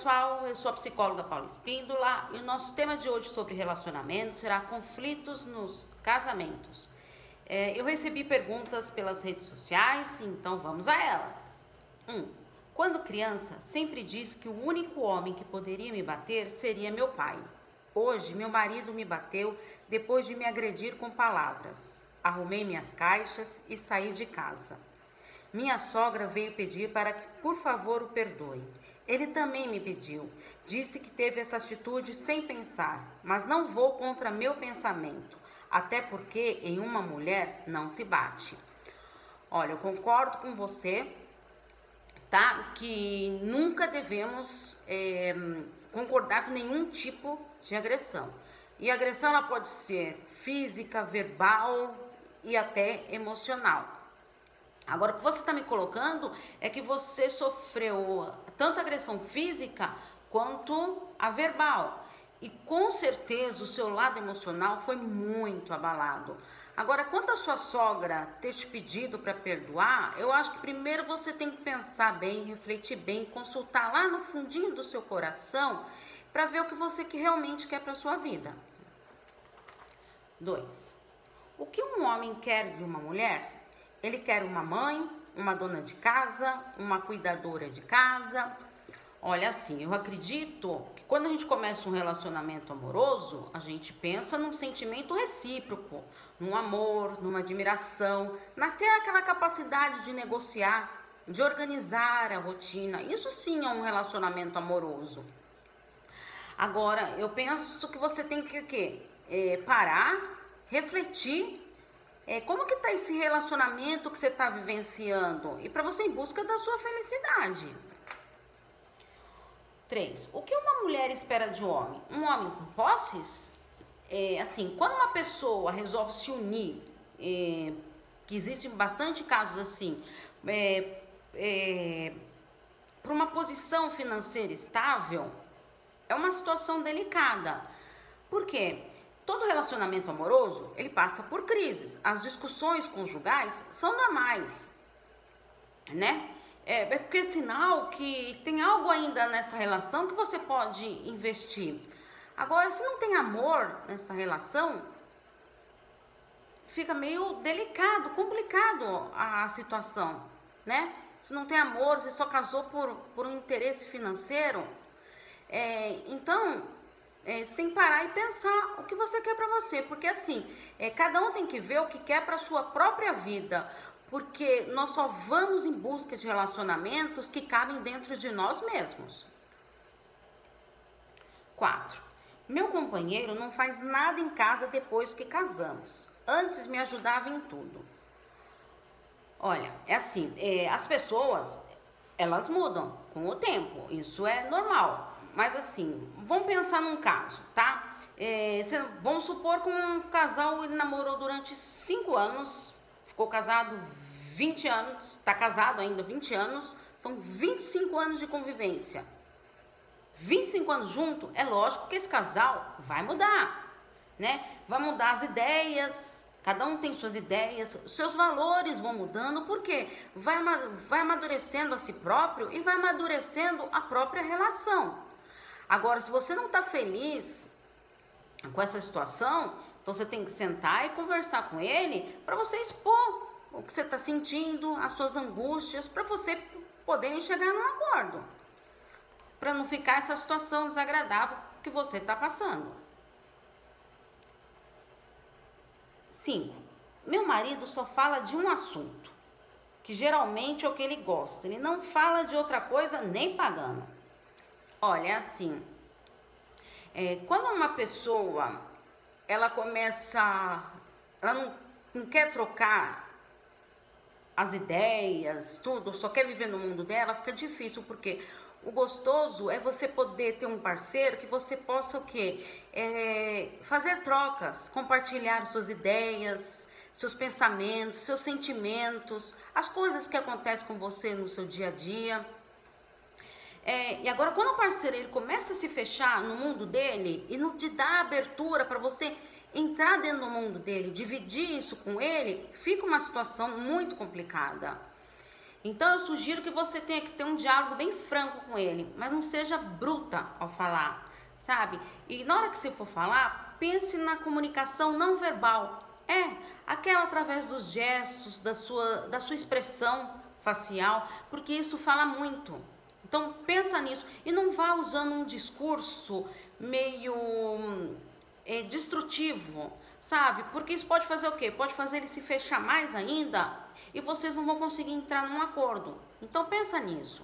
pessoal, eu sou a psicóloga Paula Espíndola e o nosso tema de hoje sobre relacionamento será conflitos nos casamentos. É, eu recebi perguntas pelas redes sociais, então vamos a elas. 1. Um, quando criança, sempre disse que o único homem que poderia me bater seria meu pai. Hoje, meu marido me bateu depois de me agredir com palavras. Arrumei minhas caixas e saí de casa. Minha sogra veio pedir para que, por favor, o perdoe. Ele também me pediu. Disse que teve essa atitude sem pensar, mas não vou contra meu pensamento, até porque em uma mulher não se bate. Olha, eu concordo com você, tá? Que nunca devemos é, concordar com nenhum tipo de agressão. E agressão ela pode ser física, verbal e até emocional. Agora, o que você está me colocando é que você sofreu tanto agressão física quanto a verbal. E com certeza o seu lado emocional foi muito abalado. Agora, quanto a sua sogra ter te pedido para perdoar, eu acho que primeiro você tem que pensar bem, refletir bem, consultar lá no fundinho do seu coração para ver o que você que realmente quer para sua vida. 2. O que um homem quer de uma mulher ele quer uma mãe, uma dona de casa, uma cuidadora de casa. Olha, assim, eu acredito que quando a gente começa um relacionamento amoroso, a gente pensa num sentimento recíproco, num amor, numa admiração, até aquela capacidade de negociar, de organizar a rotina. Isso sim é um relacionamento amoroso. Agora, eu penso que você tem que o quê? É, parar, refletir é, como que tá esse relacionamento que você está vivenciando e para você em busca da sua felicidade. 3. O que uma mulher espera de um homem? Um homem com posses? É, assim, quando uma pessoa resolve se unir, é, que existem bastante casos assim, é, é, para uma posição financeira estável, é uma situação delicada. Por quê? Todo relacionamento amoroso, ele passa por crises. As discussões conjugais são normais, né? É, é porque é sinal que tem algo ainda nessa relação que você pode investir. Agora, se não tem amor nessa relação, fica meio delicado, complicado a, a situação, né? Se não tem amor, você só casou por, por um interesse financeiro. É, então, é, você tem que parar e pensar o que você quer para você, porque assim, é, cada um tem que ver o que quer para sua própria vida, porque nós só vamos em busca de relacionamentos que cabem dentro de nós mesmos. 4. Meu companheiro não faz nada em casa depois que casamos. Antes me ajudava em tudo. Olha, é assim, é, as pessoas elas mudam com o tempo, isso é normal. Mas assim, vamos pensar num caso, tá? É, vamos supor que um casal namorou durante 5 anos, ficou casado 20 anos, está casado ainda 20 anos, são 25 anos de convivência. 25 anos junto, é lógico que esse casal vai mudar, né? Vai mudar as ideias, cada um tem suas ideias, seus valores vão mudando, porque vai, vai amadurecendo a si próprio e vai amadurecendo a própria relação. Agora, se você não está feliz com essa situação, então você tem que sentar e conversar com ele para você expor o que você está sentindo, as suas angústias, para você poder chegar num acordo. Para não ficar essa situação desagradável que você está passando. 5. Meu marido só fala de um assunto, que geralmente é o que ele gosta. Ele não fala de outra coisa nem pagando. Olha, é assim, é, quando uma pessoa ela começa, ela não, não quer trocar as ideias, tudo, só quer viver no mundo dela, fica difícil, porque o gostoso é você poder ter um parceiro que você possa o quê? É, fazer trocas, compartilhar suas ideias, seus pensamentos, seus sentimentos, as coisas que acontecem com você no seu dia a dia. É, e agora, quando o parceiro ele começa a se fechar no mundo dele e não te dá abertura para você entrar dentro do mundo dele, dividir isso com ele, fica uma situação muito complicada. Então eu sugiro que você tenha que ter um diálogo bem franco com ele, mas não seja bruta ao falar, sabe? E na hora que você for falar, pense na comunicação não verbal. É, aquela através dos gestos, da sua, da sua expressão facial, porque isso fala muito. Então pensa nisso e não vá usando um discurso meio é, destrutivo, sabe? Porque isso pode fazer o quê? Pode fazer ele se fechar mais ainda e vocês não vão conseguir entrar num acordo. Então pensa nisso.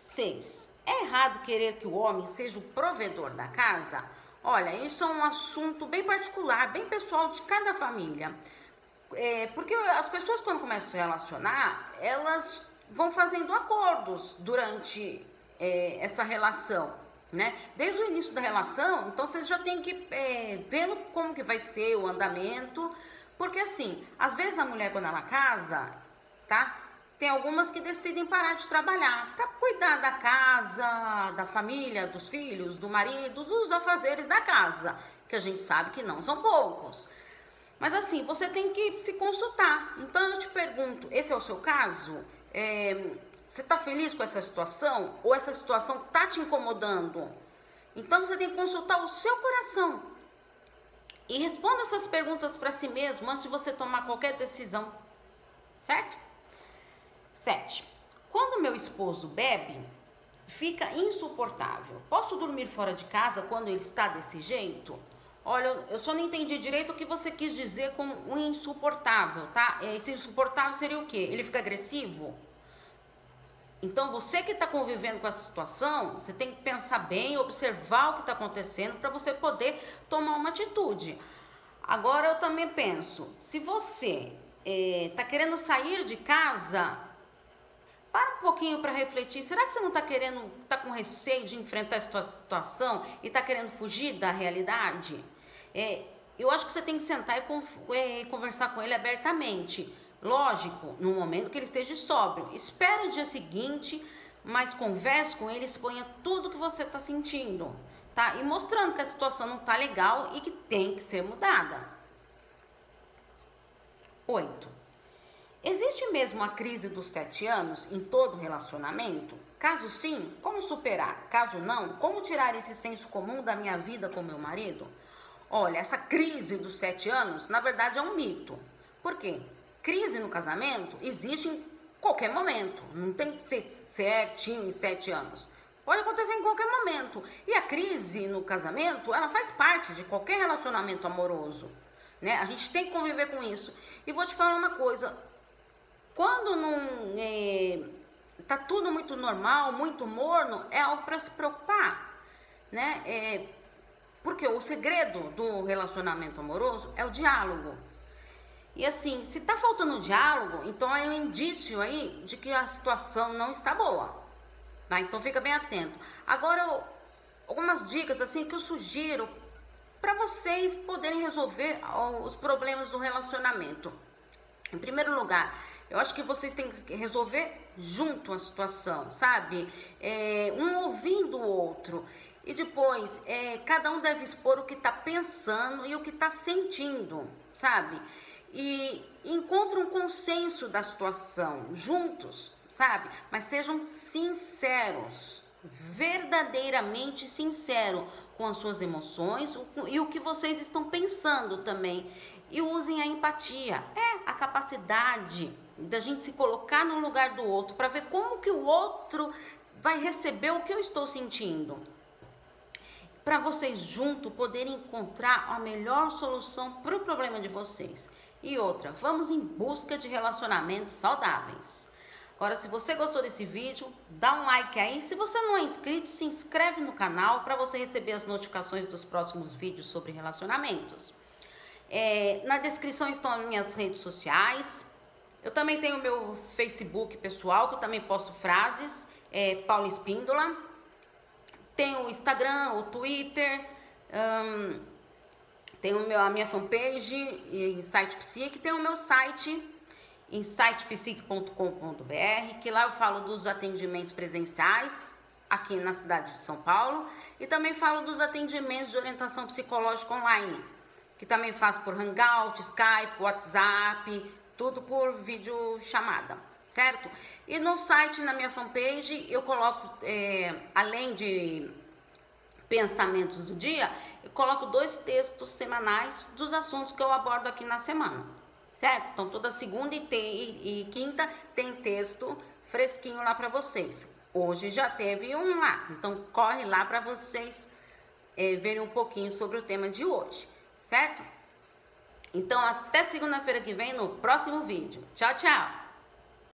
6. É errado querer que o homem seja o provedor da casa? Olha, isso é um assunto bem particular, bem pessoal de cada família. É, porque as pessoas quando começam a se relacionar, elas vão fazendo acordos durante é, essa relação, né? Desde o início da relação, então vocês já têm que é, ver como que vai ser o andamento, porque assim, às vezes a mulher quando ela casa, tá? Tem algumas que decidem parar de trabalhar para cuidar da casa, da família, dos filhos, do marido, dos afazeres da casa, que a gente sabe que não são poucos. Mas assim, você tem que se consultar. Então eu te pergunto, esse é o seu caso? É, você está feliz com essa situação? Ou essa situação está te incomodando? Então você tem que consultar o seu coração. E responda essas perguntas para si mesmo antes de você tomar qualquer decisão. Certo? 7. Quando meu esposo bebe, fica insuportável. Posso dormir fora de casa quando ele está desse jeito? Olha, eu só não entendi direito o que você quis dizer com o insuportável, tá? Esse insuportável seria o quê? Ele fica agressivo? Então, você que está convivendo com essa situação, você tem que pensar bem, observar o que está acontecendo para você poder tomar uma atitude. Agora, eu também penso, se você está eh, querendo sair de casa, para um pouquinho para refletir. Será que você não está querendo, está com receio de enfrentar essa situação e está querendo fugir da realidade? É, eu acho que você tem que sentar e é, conversar com ele abertamente. Lógico, no momento que ele esteja sóbrio. Espera o dia seguinte, mas converse com ele, exponha tudo que você está sentindo, tá? E mostrando que a situação não está legal e que tem que ser mudada. 8. Existe mesmo a crise dos sete anos em todo relacionamento? Caso sim, como superar? Caso não, como tirar esse senso comum da minha vida com meu marido? Olha, essa crise dos sete anos, na verdade, é um mito. Por quê? Crise no casamento existe em qualquer momento. Não tem que ser certinho em sete anos. Pode acontecer em qualquer momento. E a crise no casamento, ela faz parte de qualquer relacionamento amoroso. Né? A gente tem que conviver com isso. E vou te falar uma coisa: quando não é, tá tudo muito normal, muito morno, é algo para se preocupar, né? É, porque o segredo do relacionamento amoroso é o diálogo. E assim, se tá faltando diálogo, então é um indício aí de que a situação não está boa. Tá? Então fica bem atento. Agora, algumas dicas assim que eu sugiro para vocês poderem resolver os problemas do relacionamento. Em primeiro lugar, eu acho que vocês têm que resolver junto a situação, sabe? É, um ouvindo o outro. E depois, é, cada um deve expor o que está pensando e o que está sentindo, sabe? E encontre um consenso da situação juntos, sabe? Mas sejam sinceros, verdadeiramente sinceros com as suas emoções e o que vocês estão pensando também. E usem a empatia, é a capacidade da gente se colocar no lugar do outro para ver como que o outro vai receber o que eu estou sentindo. Para vocês juntos poderem encontrar a melhor solução para o problema de vocês. E outra, vamos em busca de relacionamentos saudáveis. Agora, se você gostou desse vídeo, dá um like aí. Se você não é inscrito, se inscreve no canal para você receber as notificações dos próximos vídeos sobre relacionamentos. É, na descrição estão as minhas redes sociais. Eu também tenho o meu Facebook pessoal, que eu também posto frases, é Paula Espíndola. Tenho o Instagram, o Twitter, um, tenho a minha fanpage, Insight Psique, tem o meu site, insightpsique.com.br, que lá eu falo dos atendimentos presenciais aqui na cidade de São Paulo e também falo dos atendimentos de orientação psicológica online, que também faço por Hangout, Skype, WhatsApp, tudo por vídeo chamada, certo? E no site, na minha fanpage, eu coloco, é, além de pensamentos do dia, eu coloco dois textos semanais dos assuntos que eu abordo aqui na semana, certo? Então, toda segunda e, e, e quinta tem texto fresquinho lá para vocês. Hoje já teve um lá, então corre lá para vocês é, verem um pouquinho sobre o tema de hoje, certo? Então, até segunda-feira que vem no próximo vídeo. Tchau, tchau!